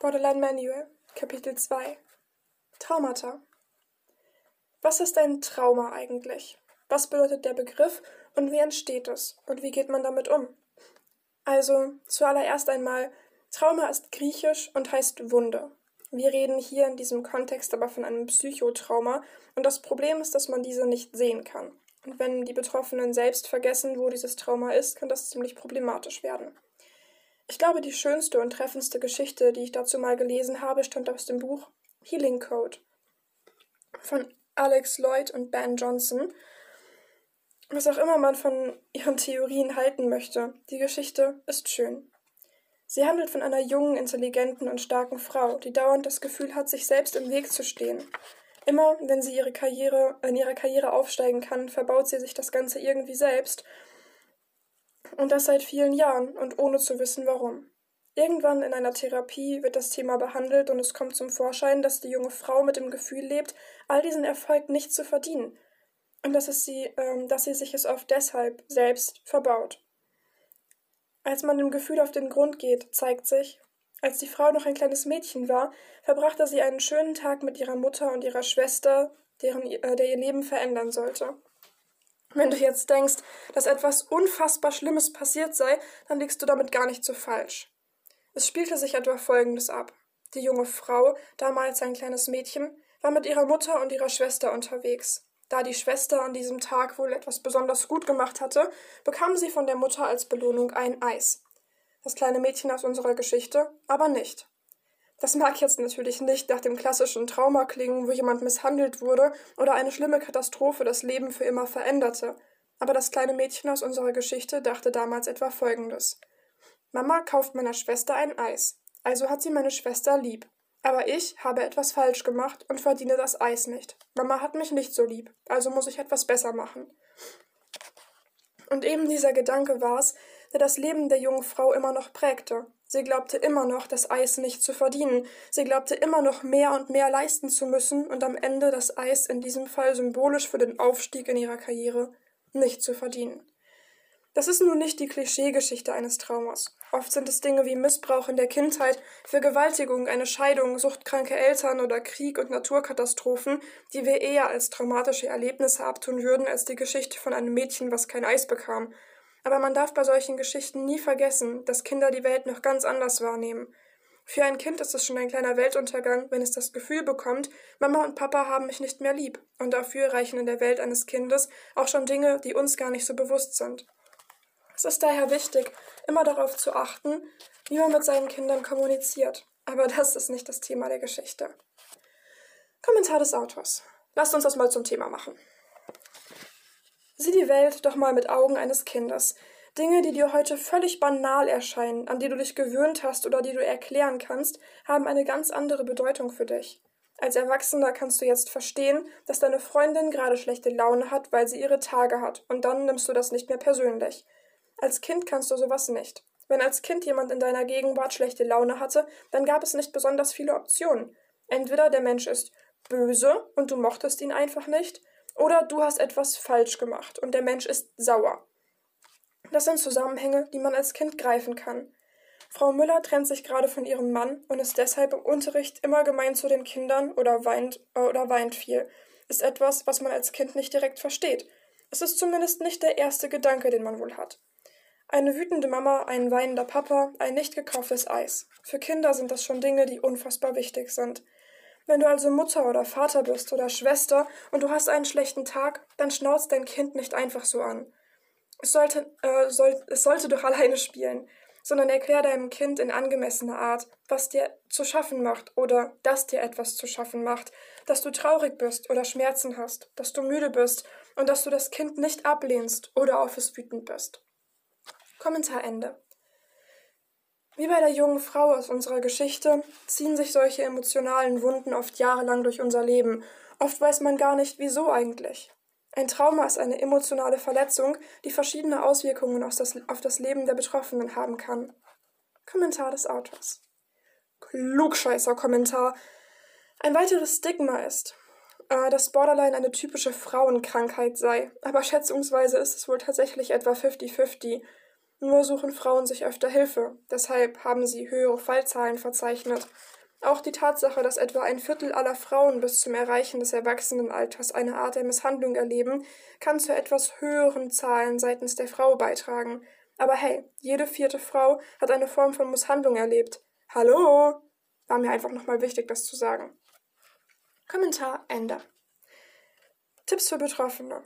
Borderline Manual, Kapitel 2 Traumata. Was ist ein Trauma eigentlich? Was bedeutet der Begriff und wie entsteht es? Und wie geht man damit um? Also, zuallererst einmal, Trauma ist griechisch und heißt Wunde. Wir reden hier in diesem Kontext aber von einem Psychotrauma und das Problem ist, dass man diese nicht sehen kann. Und wenn die Betroffenen selbst vergessen, wo dieses Trauma ist, kann das ziemlich problematisch werden. Ich glaube, die schönste und treffendste Geschichte, die ich dazu mal gelesen habe, stammt aus dem Buch Healing Code von Alex Lloyd und Ben Johnson. Was auch immer man von ihren Theorien halten möchte, die Geschichte ist schön. Sie handelt von einer jungen, intelligenten und starken Frau, die dauernd das Gefühl hat, sich selbst im Weg zu stehen. Immer, wenn sie ihre Karriere, in ihrer Karriere aufsteigen kann, verbaut sie sich das Ganze irgendwie selbst und das seit vielen Jahren und ohne zu wissen warum. Irgendwann in einer Therapie wird das Thema behandelt und es kommt zum Vorschein, dass die junge Frau mit dem Gefühl lebt, all diesen Erfolg nicht zu verdienen und dass, es sie, ähm, dass sie sich es oft deshalb selbst verbaut. Als man dem Gefühl auf den Grund geht, zeigt sich, als die Frau noch ein kleines Mädchen war, verbrachte sie einen schönen Tag mit ihrer Mutter und ihrer Schwester, deren, äh, der ihr Leben verändern sollte. Wenn du jetzt denkst, dass etwas unfassbar Schlimmes passiert sei, dann liegst du damit gar nicht so falsch. Es spielte sich etwa Folgendes ab. Die junge Frau, damals ein kleines Mädchen, war mit ihrer Mutter und ihrer Schwester unterwegs. Da die Schwester an diesem Tag wohl etwas besonders gut gemacht hatte, bekam sie von der Mutter als Belohnung ein Eis. Das kleine Mädchen aus unserer Geschichte aber nicht. Das mag jetzt natürlich nicht nach dem klassischen Trauma klingen, wo jemand misshandelt wurde oder eine schlimme Katastrophe das Leben für immer veränderte. Aber das kleine Mädchen aus unserer Geschichte dachte damals etwa Folgendes. Mama kauft meiner Schwester ein Eis. Also hat sie meine Schwester lieb. Aber ich habe etwas falsch gemacht und verdiene das Eis nicht. Mama hat mich nicht so lieb, also muss ich etwas besser machen. Und eben dieser Gedanke war's, der das Leben der jungen Frau immer noch prägte. Sie glaubte immer noch, das Eis nicht zu verdienen. Sie glaubte immer noch mehr und mehr leisten zu müssen und am Ende das Eis in diesem Fall symbolisch für den Aufstieg in ihrer Karriere nicht zu verdienen. Das ist nun nicht die Klischeegeschichte eines Traumas. Oft sind es Dinge wie Missbrauch in der Kindheit, Vergewaltigung, eine Scheidung, suchtkranke Eltern oder Krieg und Naturkatastrophen, die wir eher als traumatische Erlebnisse abtun würden, als die Geschichte von einem Mädchen, was kein Eis bekam aber man darf bei solchen Geschichten nie vergessen, dass Kinder die Welt noch ganz anders wahrnehmen. Für ein Kind ist es schon ein kleiner Weltuntergang, wenn es das Gefühl bekommt, Mama und Papa haben mich nicht mehr lieb, und dafür reichen in der Welt eines Kindes auch schon Dinge, die uns gar nicht so bewusst sind. Es ist daher wichtig, immer darauf zu achten, wie man mit seinen Kindern kommuniziert. Aber das ist nicht das Thema der Geschichte. Kommentar des Autors. Lasst uns das mal zum Thema machen. Sieh die Welt doch mal mit Augen eines Kindes. Dinge, die dir heute völlig banal erscheinen, an die du dich gewöhnt hast oder die du erklären kannst, haben eine ganz andere Bedeutung für dich. Als Erwachsener kannst du jetzt verstehen, dass deine Freundin gerade schlechte Laune hat, weil sie ihre Tage hat, und dann nimmst du das nicht mehr persönlich. Als Kind kannst du sowas nicht. Wenn als Kind jemand in deiner Gegenwart schlechte Laune hatte, dann gab es nicht besonders viele Optionen. Entweder der Mensch ist böse und du mochtest ihn einfach nicht, oder du hast etwas falsch gemacht und der Mensch ist sauer. Das sind Zusammenhänge, die man als Kind greifen kann. Frau Müller trennt sich gerade von ihrem Mann und ist deshalb im Unterricht immer gemein zu den Kindern oder weint, äh, oder weint viel. Ist etwas, was man als Kind nicht direkt versteht. Es ist zumindest nicht der erste Gedanke, den man wohl hat. Eine wütende Mama, ein weinender Papa, ein nicht gekauftes Eis. Für Kinder sind das schon Dinge, die unfassbar wichtig sind. Wenn du also Mutter oder Vater bist oder Schwester und du hast einen schlechten Tag, dann schnauzt dein Kind nicht einfach so an. Es sollte, äh, soll, es sollte doch alleine spielen, sondern erklär deinem Kind in angemessener Art, was dir zu schaffen macht oder dass dir etwas zu schaffen macht, dass du traurig bist oder Schmerzen hast, dass du müde bist und dass du das Kind nicht ablehnst oder auf es wütend bist. Kommentar Ende. Wie bei der jungen Frau aus unserer Geschichte ziehen sich solche emotionalen Wunden oft jahrelang durch unser Leben. Oft weiß man gar nicht, wieso eigentlich. Ein Trauma ist eine emotionale Verletzung, die verschiedene Auswirkungen auf das, Leben der Betroffenen haben kann. Kommentar des Autors. Klugscheißer Kommentar. Ein weiteres Stigma ist, äh, dass Borderline eine typische Frauenkrankheit sei, aber schätzungsweise ist es wohl tatsächlich etwa 50-50. Nur suchen Frauen sich öfter Hilfe, deshalb haben sie höhere Fallzahlen verzeichnet. Auch die Tatsache, dass etwa ein Viertel aller Frauen bis zum Erreichen des Erwachsenenalters eine Art der Misshandlung erleben, kann zu etwas höheren Zahlen seitens der Frau beitragen. Aber hey, jede vierte Frau hat eine Form von Misshandlung erlebt. Hallo? War mir einfach nochmal wichtig, das zu sagen. Kommentar Ende. Tipps für Betroffene.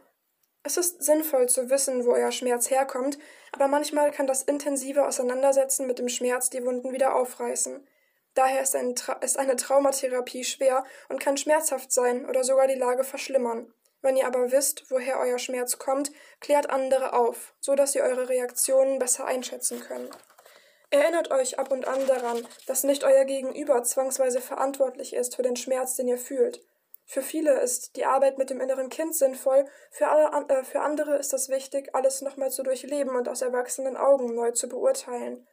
Es ist sinnvoll zu wissen, wo euer Schmerz herkommt, aber manchmal kann das intensive Auseinandersetzen mit dem Schmerz die Wunden wieder aufreißen. Daher ist, ein ist eine Traumatherapie schwer und kann schmerzhaft sein oder sogar die Lage verschlimmern. Wenn ihr aber wisst, woher euer Schmerz kommt, klärt andere auf, so dass ihr eure Reaktionen besser einschätzen könnt. Erinnert euch ab und an daran, dass nicht euer Gegenüber zwangsweise verantwortlich ist für den Schmerz, den ihr fühlt. Für viele ist die Arbeit mit dem inneren Kind sinnvoll, für, alle, äh, für andere ist es wichtig, alles nochmal zu durchleben und aus erwachsenen Augen neu zu beurteilen.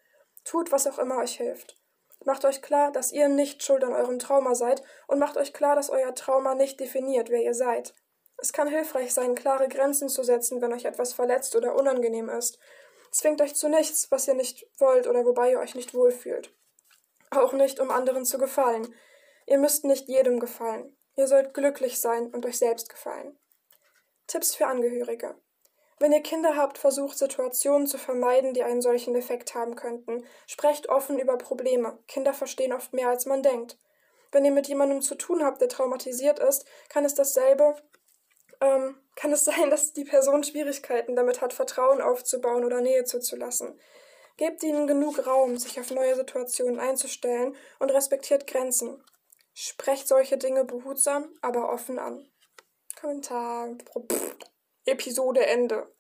Tut, was auch immer euch hilft. Macht euch klar, dass ihr nicht schuld an eurem Trauma seid und macht euch klar, dass euer Trauma nicht definiert, wer ihr seid. Es kann hilfreich sein, klare Grenzen zu setzen, wenn euch etwas verletzt oder unangenehm ist. Zwingt euch zu nichts, was ihr nicht wollt oder wobei ihr euch nicht wohlfühlt. Auch nicht, um anderen zu gefallen. Ihr müsst nicht jedem gefallen. Ihr sollt glücklich sein und euch selbst gefallen. Tipps für Angehörige. Wenn ihr Kinder habt, versucht Situationen zu vermeiden, die einen solchen Effekt haben könnten. Sprecht offen über Probleme. Kinder verstehen oft mehr, als man denkt. Wenn ihr mit jemandem zu tun habt, der traumatisiert ist, kann es dasselbe, ähm, kann es sein, dass die Person Schwierigkeiten damit hat, Vertrauen aufzubauen oder Nähe zuzulassen. Gebt ihnen genug Raum, sich auf neue Situationen einzustellen und respektiert Grenzen. Sprecht solche Dinge behutsam, aber offen an. Kommentar. Pff. Episode Ende.